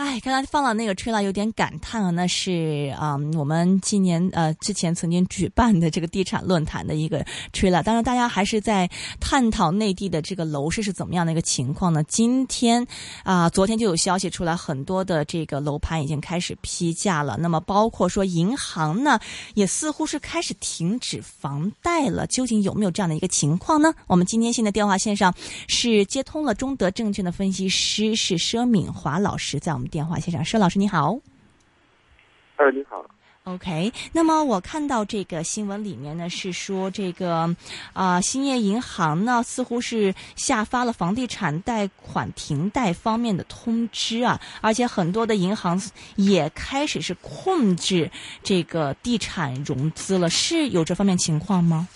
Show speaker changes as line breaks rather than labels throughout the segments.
哎，刚刚放了那个吹了，有点感叹啊，那是啊、嗯我们今年呃之前曾经举办的这个地产论坛的一个吹了。当然，大家还是在探讨内地的这个楼市是怎么样的一个情况呢？今天啊、昨天就有消息出来，很多的这个楼盘已经开始批价了。那么，包括说银行呢，也似乎是开始停止房贷了。究竟有没有这样的一个情况呢？我们今天现在电话线上是接通了中德证券的分析师是佘敏华老师，在我们电话线上。佘老师你好。
哎，你好。
OK，那么我看到这个新闻里面呢是说这个啊、兴业银行呢似乎是下发了房地产贷款停贷方面的通知啊，而且很多的银行也开始是控制这个地产融资了，是有这方面情况吗？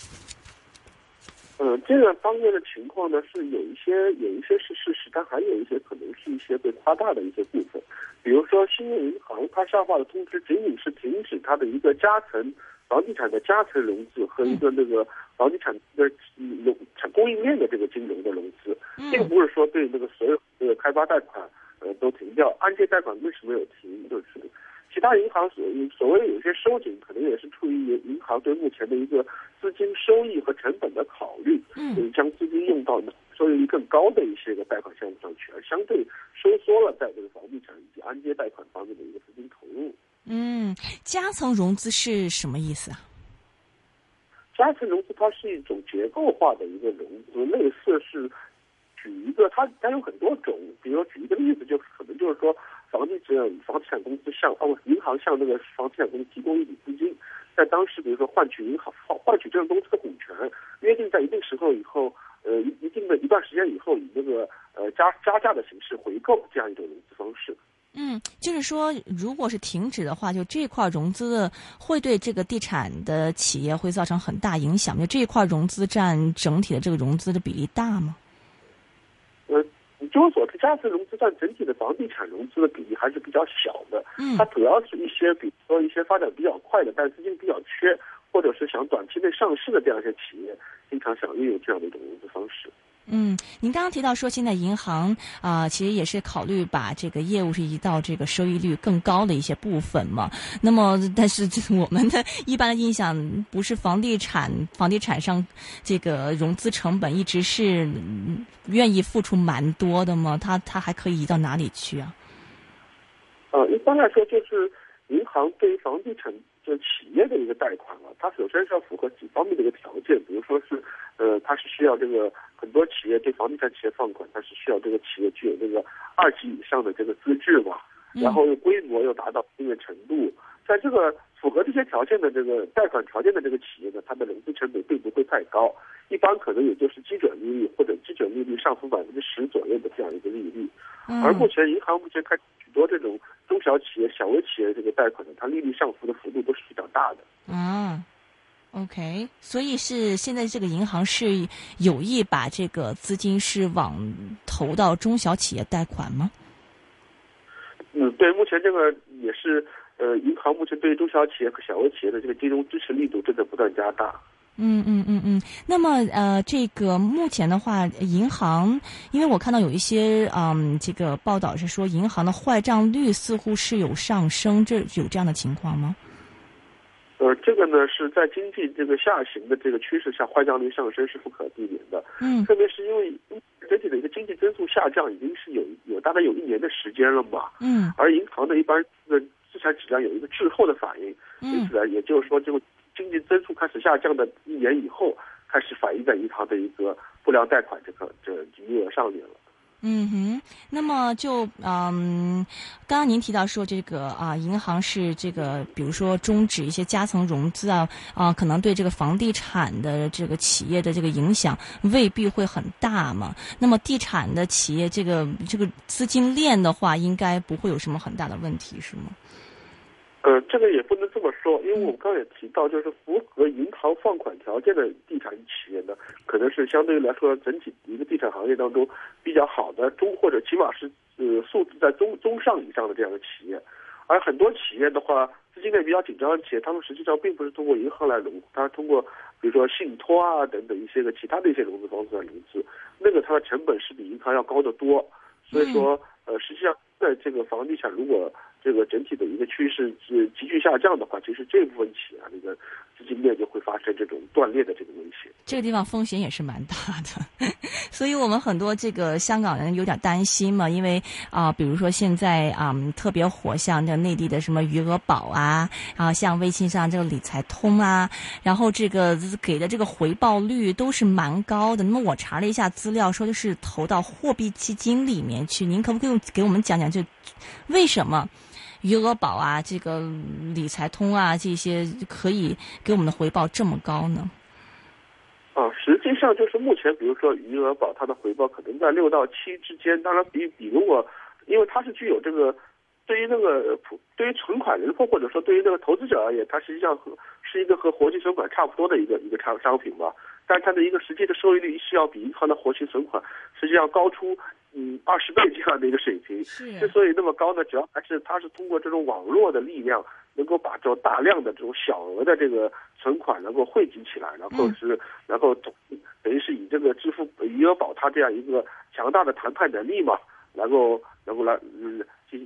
呃，这个方面的情况呢，是有一些有一些是事实，但还有一些可能是一些被夸大的一些部分。比如说，兴业银行它下发的通知仅仅是停止它的一个加层房地产的加层融资和一个那个房地产的嗯融产供应链的这个金融的融资，并不是说对那个所有这个开发贷款呃都停掉，按揭贷款为什么有停，就是。其他银行所所谓有些收紧，可能也是出于银行对目前的一个资金收益和成本的考虑，
嗯，
将资金用到收益率更高的一些个贷款项目上去，而相对收缩了在这个房地产以及按揭贷款方面的一个资金投入。
嗯，加层融资是什么意思啊？
加层融资它是一种结构化的一个融资，类似是举一个它它有很多种，比如举一个例子，就可能就是说房地产房地产公司向哦银行向这个房地产公司提供一笔资金，在当时比如说换取银行换换取这个公司的股权，约定在一定时候以后，呃一一定的一段时间以后以那个呃加加价的形式回购这样一种融资方式。
嗯，就是说，如果是停止的话，就这块融资的会对这个地产的企业会造成很大影响。就这一块融资占整体的这个融资的比例大吗？
呃，据我所知，加层融资占整体的房地产融资的比例还是比较小的。
嗯
它主要是一些，比如说一些发展比较快的，但资金比较缺，或者是想短期内上市的这样一些企业，经常想运用这样的一种融资方式。
嗯，您刚刚提到说，现在银行啊、其实也是考虑把这个业务是移到这个收益率更高的一些部分嘛。那么，但是这我们的一般的印象不是房地产，房地产上这个融资成本一直是、愿意付出蛮多的吗？它它还可以移到哪里去啊？
呃，一般来说，就是银行对于房地产这企业的一个贷款啊，它首先是要符合几方面的一个条件，比如说是，呃，它是需要这个很多企业对房地产企业放款，它是需要这个企业具有这个二级以上的这个资质嘛，然后规模又达到一定的程度，在这个符合这些条件的这个贷款条件的这个企业呢，它的融资成本并不会太高，一般可能也就是基准利率或者基准利率上浮百分之十左右的这样一个利率。而目前银行目前开许多这种中小企业、小微企业这个贷款呢，它利率上浮的幅度都是比较大的。
啊，OK，所以是现在这个银行是有意把这个资金是往投到中小企业贷款吗？
嗯，对，目前这个也是呃，银行目前对于中小企业和小微企业的这个金融支持力度正在不断加大。
嗯嗯嗯嗯，那么呃，这个目前的话，银行，因为我看到有一些嗯，这个报道是说，银行的坏账率似乎是有上升，这有这样的情况吗？
呃，这个呢是在经济这个下行的这个趋势下，坏账率上升是不可避免的。
嗯
特别是因为整体的一个经济增速下降，已经是有有大概有一年的时间了嘛。
嗯
而银行呢，一般的资产质量有一个滞后的反应，因
嗯
此呢，也就是说，这个经济增速开始下降的一年以后，开始反映在银行的一个不良贷款这个这余额上面了。
嗯哼，那么就嗯，刚刚您提到说这个啊，银行是这个，比如说终止一些加层融资啊啊，可能对这个房地产的这个企业的这个影响未必会很大嘛。那么地产的企业这个这个资金链的话，应该不会有什么很大的问题，是吗？
呃，这个也不能这么说，因为我们刚才也提到，就是符合银行放款条件的地产企业呢，可能是相对于来说整体一个地产行业当中比较好的中或者起码是呃素质在中中上以上的这样的企业，而很多企业的话，资金链比较紧张的企业，他们实际上并不是通过银行来融，它是通过比如说信托啊等等一些个其他的一些融资方式来融资，那个它的成本是比银行要高得多。所以说，呃，实际上在这个房地产如果这个整体的一个趋势是急剧下降的话，其实这部分企业啊，那个资金链就会发生这种断裂的这个危险。
这个地方风险也是蛮大的，所以我们很多这个香港人有点担心嘛，因为啊，比如说现在啊特别火，像这内地的什么余额宝啊，啊像微信上这个理财通啊，然后这个给的这个回报率都是蛮高的。那么我查了一下资料，说的是投到货币基金里面去，您可不可以给我们讲讲，就为什么？余额宝啊，这个理财通啊，这些可以给我们的回报这么高呢？
啊，实际上就是目前，比如说余额宝，它的回报可能在六到七之间。当然，比比如果，因为它是具有这个，对于那个普，对于存款人或或者说对于那个投资者而言，它实际上和是一个和活期存款差不多的一个一个商商品嘛。但它的一个实际的收益率是要比银行的活期存款实际上高出。嗯，二十倍这样的一个水平，之所以那么高呢，主要还是它是通过这种网络的力量，能够把这种大量的这种小额的这个存款能够汇集起来，然后是然后等等于是以这个支付余额宝它这样一个强大的谈判能力嘛，然后能够来嗯进，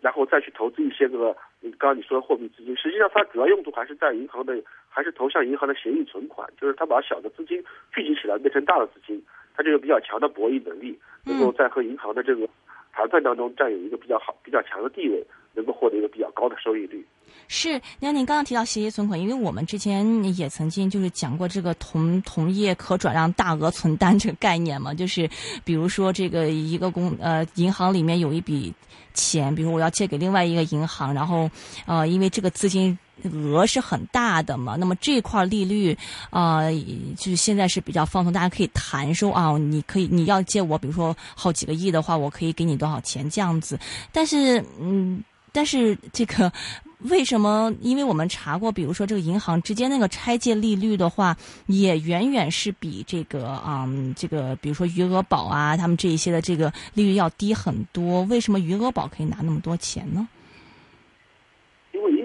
然后再去投资一些个刚刚你说的货币资金，实际上它主要用途还是在银行的，还是投向银行的协议存款，就是它把小的资金聚集起来变成大的资金。它这个比较强的博弈能力，能够在和银行的这个谈判当中占有一个比较好、比较强的地位，能够获得一个比较高的收益率。
是，那您刚刚提到协议存款，因为我们之前也曾经就是讲过这个同同业可转让大额存单这个概念嘛，就是比如说这个一个公呃银行里面有一笔钱，比如我要借给另外一个银行，然后呃因为这个资金。额是很大的嘛，那么这块利率啊，就是现在是比较放松，大家可以谈说啊，你可以你要借我，比如说好几个亿的话，我可以给你多少钱这样子。但是，嗯，但是这个为什么？因为我们查过，比如说这个银行之间那个拆借利率的话，也远远是比这个啊，这个比如说余额宝啊，他们这一些的这个利率要低很多。为什么余额宝可以拿那么多钱呢？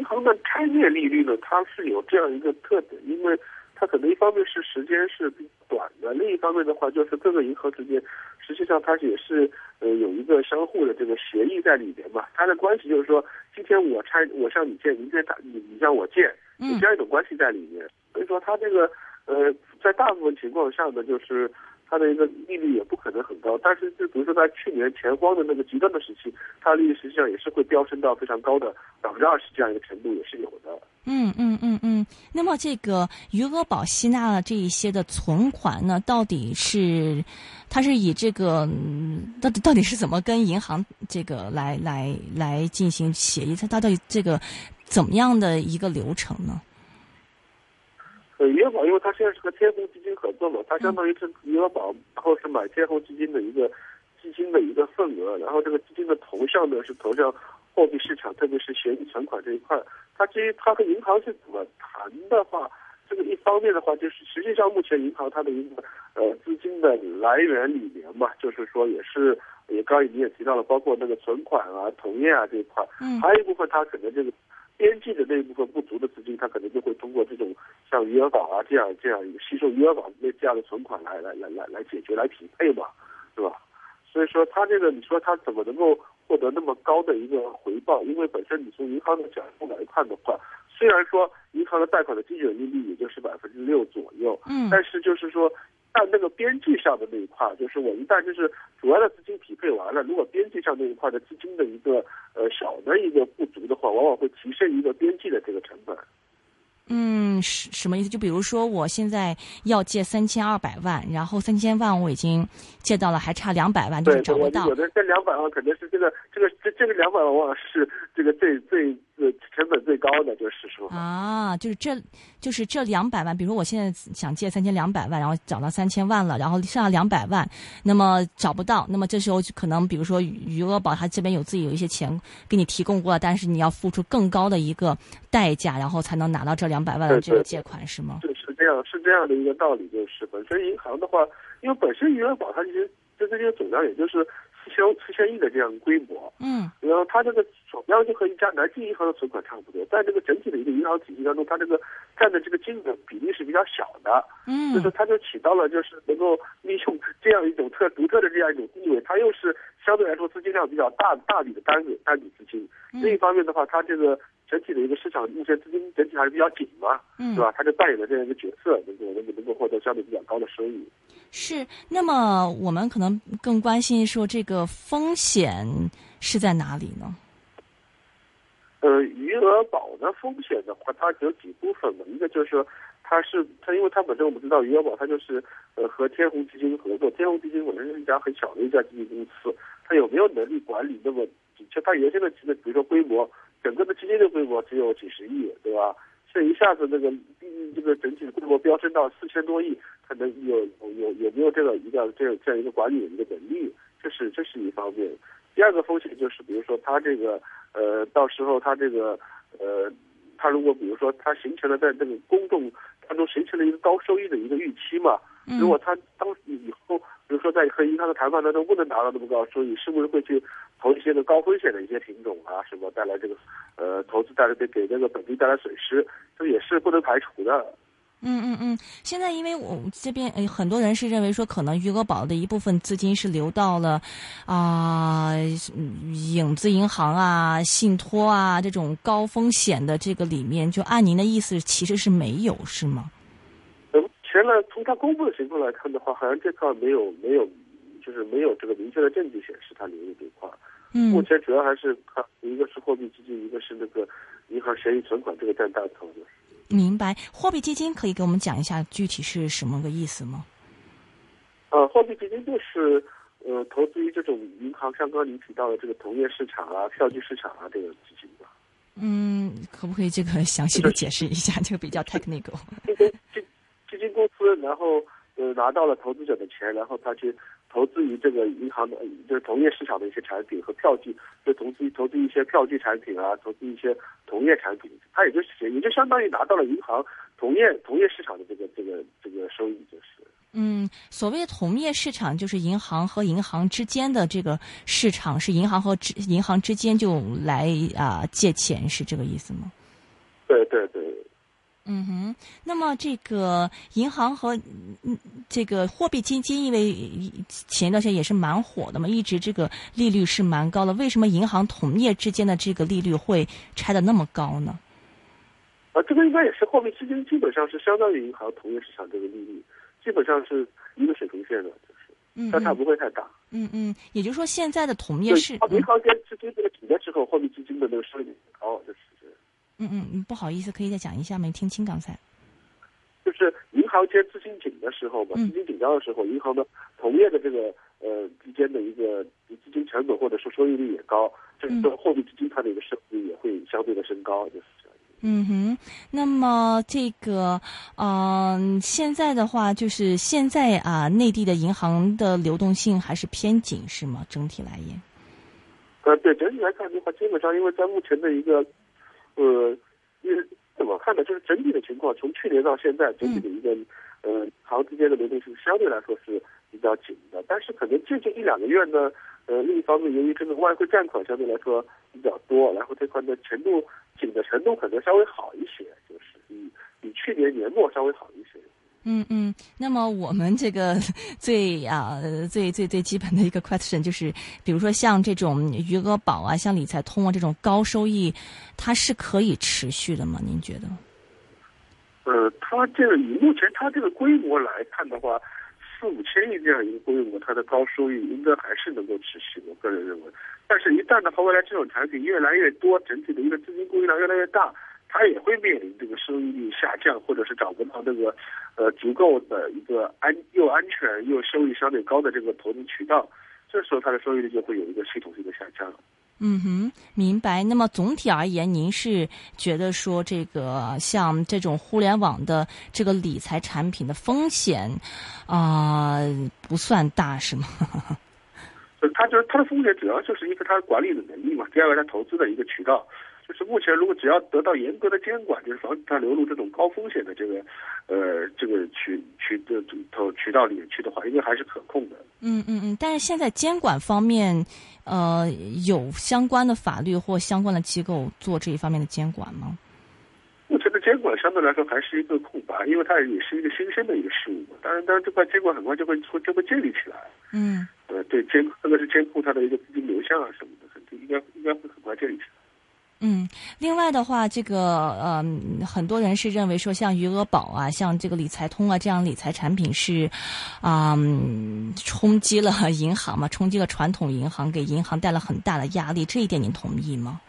他们的拆借利率呢？它是有这样一个特点，因为它可能一方面是时间是比短的，另一方面的话就是各个银行之间，实际上它也是呃有一个相互的这个协议在里边嘛。它的关系就是说，今天我拆我向你借，明天他你你向我借，有这样一种关系在里面。所以说它这个呃在大部分情况下呢，就是。它的一个利率也不可能很高，但是就比如说在去年钱荒的那个极端的时期，它的利率实际上也是会飙升到非常高的百分之二十这样一个程度，也是有的。
嗯嗯嗯嗯。那么这个余额宝吸纳了这一些的存款呢，到底是它是以这个到底到底是怎么跟银行这个来来来进行协议？它到底这个怎么样的一个流程呢？
余额宝，因为它现在是和天弘基金合作嘛，它相当于是余额宝，然后是买天弘基金的一个基金的一个份额，然后这个基金的投向呢是投向货币市场，特别是协议存款这一块。它至于它和银行是怎么谈的话，这个一方面的话就是实际上目前银行它的一个呃资金的来源里面嘛，就是说也是也刚才你也提到了，包括那个存款啊、同业啊这一块，嗯，还有一部分它可能这个。边际的那一部分不足的资金，它可能就会通过这种像余额宝啊这样这样一个吸收余额宝那这样的存款来来来来来解决来匹配嘛，是吧？所以说它这个你说它怎么能够获得那么高的一个回报？因为本身你从银行的角度来看的话，虽然说银行的贷款的基准利率也就是百分之六左右，嗯，但是就是说。但那个边际上的那一块，就是我一旦就是主要的资金匹配完了，如果边际上那一块的资金的一个呃小的一个不足的话，往往会提升一个边际的这个成本。
嗯，什什么意思？就比如说，我现在要借三千二百万，然后三千万我已经借到了，还差两百万，就是找不到。
有的这两百万肯定是这个这个这这个两百万往往是这个最最呃成本最高的，就是说
啊，就是这就是这两百万，比如我现在想借三千两百万，然后找到三千万了，然后剩下两百万，那么找不到，那么这时候可能比如说余额宝它这边有自己有一些钱给你提供过，但是你要付出更高的一个代价，然后才能拿到这。两百万的这个借款是吗？
对，是这样，是这样的一个道理，就是本身银行的话，因为本身余额宝它其实这这些总量也就是四千四千亿的这样规模，
嗯
然后它这个手标就和一家南京银行的存款差不多，在这个整体的一个银行体系当中，它这个占的这个金额比例是比较小的，
嗯
就是它就起到了就是能够利用这样一种特独特的这样一种地位，它又是相对来说资金量比较大大笔的单个单笔资金，另一方面的话，它这个整体的一个市场目前资金整体还是比较紧嘛，
嗯
是吧？它就扮演了这样一个角色，能够能够能够获得相对比较高的收益。
是。那么我们可能更关心说这个风险是在哪里呢？
呃，余额宝的，风险的话，它有几部分嘛，一个就是说，它是它，因为它本身我们知道余额宝它就是呃和天弘基金合作，天弘基金本身是一家很小的一家基金公司，它有没有能力管理那么，就它原先的基金，比如说规模，整个的基金的规模只有几十亿，对吧？这一下子那个这个整体的规模飙升到四千多亿，可能有有有有没有这个一个这样这样一个管理的一个能力？这是这是一方面。第二个风险就是，比如说他这个呃，到时候他这个呃，它如果比如说他形成了在这个公众当中形成了一个高收益的一个预期嘛，
嗯
如果他当以后，比如说在和银行的谈判当中不能达到那么高收益，是不是会去投一些个高风险的一些品种啊？什么带来这个呃投资带来给给那个本地带来损失，这也是不能排除的。
嗯嗯嗯，现在因为我这边呃很多人是认为说，可能余额宝的一部分资金是流到了啊、影子银行啊、信托啊这种高风险的这个里面。就按您的意思，其实是没有是吗？
呃，目前呢，从他公布的情况来看的话，好像这块没有没有，就是没有这个明确的证据显示他流入这块。目
嗯
前主要还是看一个是货币基金，一个是那个银行协议存款，这个占大头的。
明白。货币基金可以给我们讲一下具体是什么个意思吗？
呃，货币基金就是呃投资于这种银行，像刚刚您提到的这个同业市场啊、票据市场啊这个基金吧。
嗯，可不可以这个详细的解释一下？这个比较 technical。
这个基基金公司，然后呃拿到了投资者的钱，然后他去投资于这个银行的，呃就是同业市场的一些产品和票据，就投资投资一些票据产品啊，投资一些同业产品，它也就是也就相当于拿到了银行同业同业市场的这个这个这个收益，就是。
嗯，所谓的同业市场，就是银行和银行之间的这个市场，是银行和之银行之间就来啊、借钱，是这个意思吗？
对对对，
嗯哼，那么这个银行和嗯这个货币基金，因为前一段时间也是蛮火的嘛，一直这个利率是蛮高的。为什么银行同业之间的这个利率会拆的那么高呢？
啊，这个应该也是货币基金基本上是相当于银行同业市场这个利率，基本上是一个水平线的，就是
嗯
相差
嗯
不会太大。
嗯嗯，也就是说现在的同业
对，
是
银行间资金这个紧的时候，货币基金的那个收益高，就是
嗯嗯嗯，不好意思，可以再讲一下吗？没听清刚才。
就是银行间资金紧的时候嘛，
嗯
资金紧张的时候，银行的同业的这个呃之间的一个资金成本或者说收益率也高，这个货币基金它的一个收益率也会相对的升高，就是这样。
嗯哼，那么这个，嗯、现在的话，就是现在啊，内地的银行的流动性还是偏紧，是吗？整体来言，
呃，对，整体来看的话，基本上因为在目前的一个，呃，因为怎么看呢？就是整体的情况，从去年到现在，整体的一个，呃，行之间的流动性相对来说是比较紧的。但是可能最近一两个月呢，呃，另一方面由于这个外汇占款相对来说比较多，然后这块的程度紧的程度可能稍微好一些，就是比比去年年末稍微好一些。
嗯嗯。那么我们这个 最啊、最最最基本的一个 question 就是，比如说像这种余额宝啊，像理财通啊这种高收益，它是可以持续的吗？您觉得？
呃，它这个以目前它这个规模来看的话，四五千亿这样一个规模，它的高收益应该还是能够持续。我个人认为，但是，一旦的话，未来这种产品越来越多，整体的一个资金供应量越来越大，它也会面临这个收益率下降，或者是找不到那个呃足够的一个安又安全又收益相对高的这个投资渠道，这时候它的收益率就会有一个系统性的下降。
嗯哼，明白。那么总体而言，您是觉得说这个像这种互联网的这个理财产品的风险啊、不算大是吗？
呃，它就是它的风险主要就是一个它管理的能力嘛，第二个它投资的一个渠道。就是目前如果只要得到严格的监管，就是防止它流入这种高风险的这个，呃，这个渠渠渠的头渠道里面去的话，应该还是可控的。
嗯嗯嗯，但是现在监管方面，呃，有相关的法律或相关的机构做这一方面的监管吗？
目前的监管相对来说还是一个空白，因为它也是一个新生的一个事物嘛。当然，当然这块监管很快就会会就会建立起来。
嗯。
呃，对监，特别是监控它的一个资金流向啊什么的，应该应该会很快建立起来。
嗯，另外的话，这个呃，很多人是认为说，像余额宝啊，像这个理财通啊这样理财产品是，啊、冲击了银行嘛，冲击了传统银行，给银行带来很大的压力，这一点您同意吗？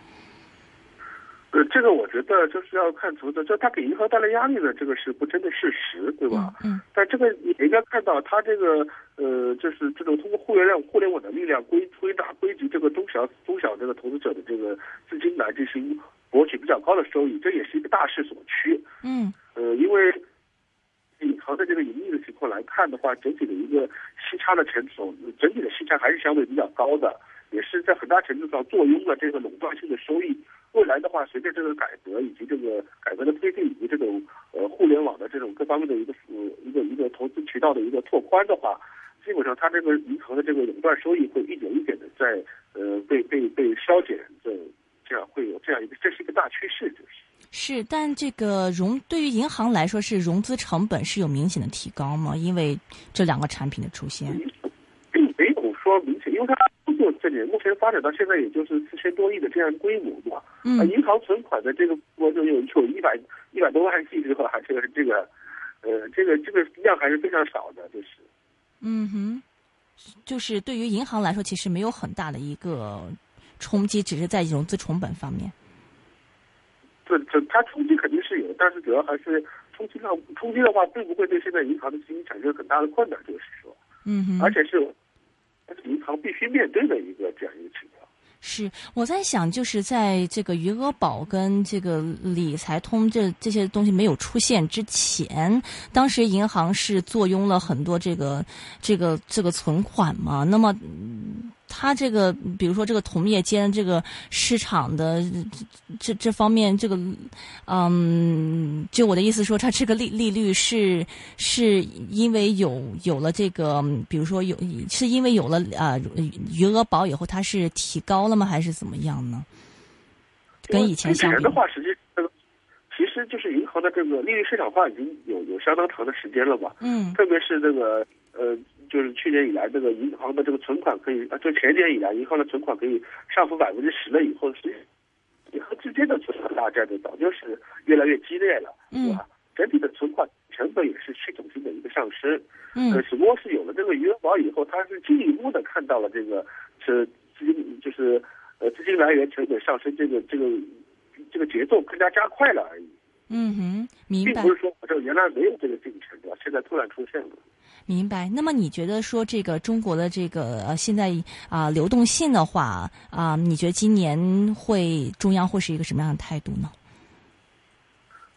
呃，这个我觉得就是要看从它给银行带来压力的这个是不争的事实，对吧？
嗯。
但这个你应该看到，它这个呃，就是这种通过互联网互联网的力量归归大归集这个中小中小这个投资者的这个资金来进行博取比较高的收益，这也是一个大势所趋。
嗯。
呃，因为银行的这个盈利的情况来看的话，整体的一个息差的程度，整体的息差还是相对比较高的，也是在很大程度上坐拥了这个垄断性的收益。未来的话，随着这个改革以及这个改革的推进，以及这种呃互联网的这种各方面的一个呃一个一个投资渠道的一个拓宽的话，基本上它这个银行的这个垄断收益会一点一点的在呃被被被消减，这这样会有这样一个这是一个大趋势，就是。
是，但这个融对于银行来说是融资成本是有明显的提高吗？因为这两个产品的出现，
并没有说明显，因为它这里目前发展到现在也就是四千多亿的这样规模嘛。
嗯
啊，银行存款的这个我就有有一百一百多万亿的话，这个这个，呃，这个这个量还是非常少的，就是。
嗯哼，就是对于银行来说，其实没有很大的一个冲击，只是在融资成本方面。
这这它冲击肯定是有，但是主要还是冲击量冲击的话，并不会对现在银行的资金产生很大的困难，就是说，
嗯哼，
而且是，银行必须面对的一个这样一个情况。
是我在想，就是在这个余额宝跟这个理财通这这些东西没有出现之前，当时银行是坐拥了很多这个这个这个存款嘛。那么，嗯它这个比如说这个同业间这个市场的这这这方面，这个嗯，就我的意思说，它这个利利率是是因为有有了这个，比如说有是因为有了啊、余额宝以后，它是提高了吗？还是怎么样呢？跟以前相比
的话，实际这个其实就是银行的这个利率市场化已经有有相当长的时间了吧？
嗯
特别是这个呃，就是去年以来，这个银行的这个存款可以，啊，就前年以来，银行的存款可以上浮百分之十了以后，是银行之间的存款大战呢，早就是越来越激烈了，
嗯
是吧？整体的存款成本也是系统性的一个上升，呃，
嗯
只不过是有了这个余额宝以后，它是进一步的看到了这个是资金就是呃资金来源成本上升这个这个这个节奏更加加快了而已，
嗯哼，明白
并不是说这原来没有这个进程对吧？现在突然出现了。
明白。那么你觉得说这个中国的这个呃现在啊、流动性的话啊、你觉得今年会中央会是一个什么样的态度呢？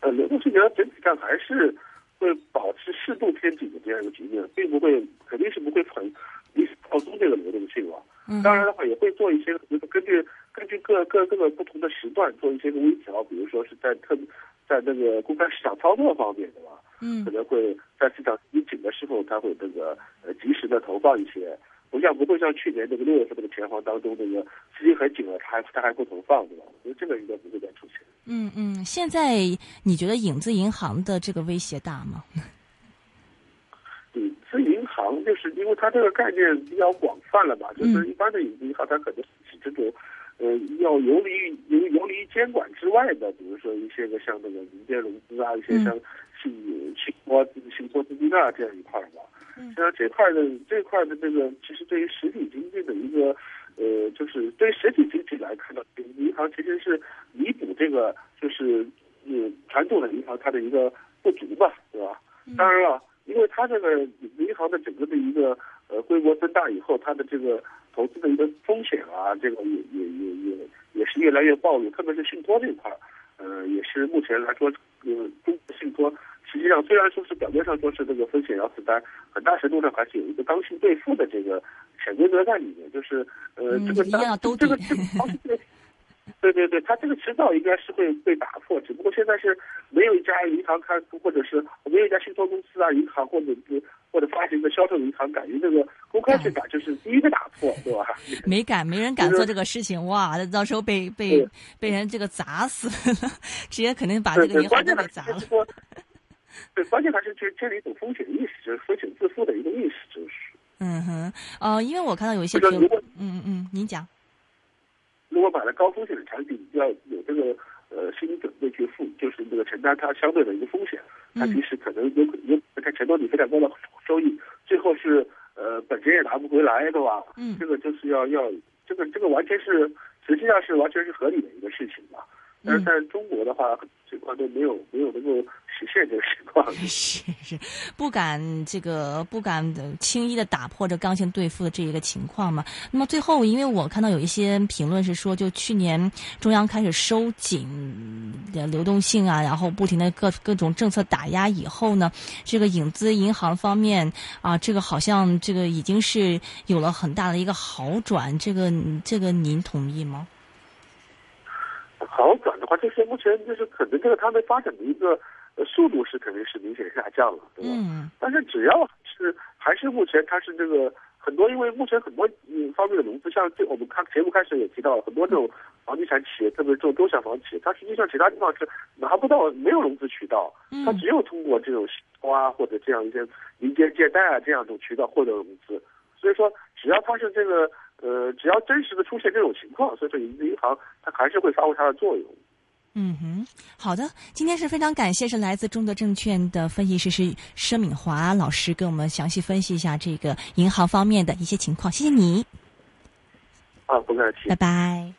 呃，流动性呢整体上还是会保持适度偏紧的这样一个局面，并不会肯定是不会很一直放松这个流动性了。
嗯
当然的话，也会做一些，比如说根据根据各各各个不同的时段做一些个微调，比如说是在特在那个公开市场操作方面，对吧？
嗯
可能会在市场一紧的时候，它会这个呃及时的投放一些，不像不会像去年那个六月份那个钱荒当中那个资金很紧了，它还它还不投放，对吧？我觉得这个应该不会再出现。
嗯嗯，现在你觉得影子银行的这个威胁大吗？
影子银行就是因为它这个概念比较广泛了吧，就是一般的影子银行它可能是这种，呃，要游离于游游离于监管之外的，比如说一些个像那个民间融资啊，一些像信信托信托资金啊这样一块儿吧。
嗯
实际上这块的这块的这个，其实对于实体经济的一个，呃，就是对于实体经济来看呢，银行其实是弥补这个就是呃传统的银行它的一个不足吧，对吧？当然了，因为它这个银行的整个的一个呃规模增大以后，它的这个投资的一个风险啊，这个也也也也也是越来越暴露，特别是信托这一块儿，呃，也是目前来说，呃，中国信托实际上虽然说是表面上说是这个风险要负担，很大程度上还是有一个刚性兑付的这个潜规则在里面，就是呃，
嗯
这个
一样要兜
这个
底
这个刚性兑对对对，它这个迟早应该是会被打破，只不过现在是没有一家银行开，或者是没有一家信托公司啊、银行或者是或者发行的销售银行敢于这个公开去打，就是第一个打破，对吧？
没敢，没人敢做这个事情，哇，那到时候被被被人这个砸死了，直接肯定把这个银行都给砸了。
对，关键还是就是建立一种风险意识，就是风险自负的一个意识，就是。
嗯哼，呃，因为我看到有一些
评论，
嗯嗯嗯，您讲。
如果买了高风险的产品，要有这个呃心理准备去付，就是这个承担它相对的一个风险。它其实可能有有它承诺你非常高的收益，最后是呃本钱也拿不回来，对吧？
嗯。
这个就是要要这个这个完全是实际上是完全是合理的一个事情嘛。但是在中国的话，这块都没有没有能够。实现这个情况
是是，不敢这个不敢轻易的打破这刚性兑付的这一个情况嘛。那么最后，因为我看到有一些评论是说，就去年中央开始收紧的流动性啊，然后不停的各各种政策打压以后呢，这个影子银行方面啊，这个好像这个已经是有了很大的一个好转。这个这个您同意吗？
好转的话，就是目前就是可能这个他们发展的一个。速度是肯定是明显下降了，对吧？
嗯。
但是只要是还是目前它是这个很多，因为目前很多嗯方面的融资，像这我们看节目开始也提到了很多这种房地产企业，特别是这种中小房企业，它实际上其他地方是拿不到没有融资渠道，它只有通过这种花或者这样一些民间借贷啊这样一种渠道获得融资。所以说，只要它是这个呃，只要真实的出现这种情况，所以说银行它还是会发挥它的作用。
嗯哼，好的，今天是非常感谢，是来自中德证券的分析师是佘敏华老师，跟我们详细分析一下这个银行方面的一些情况，谢谢你。
啊，不客气，
拜拜。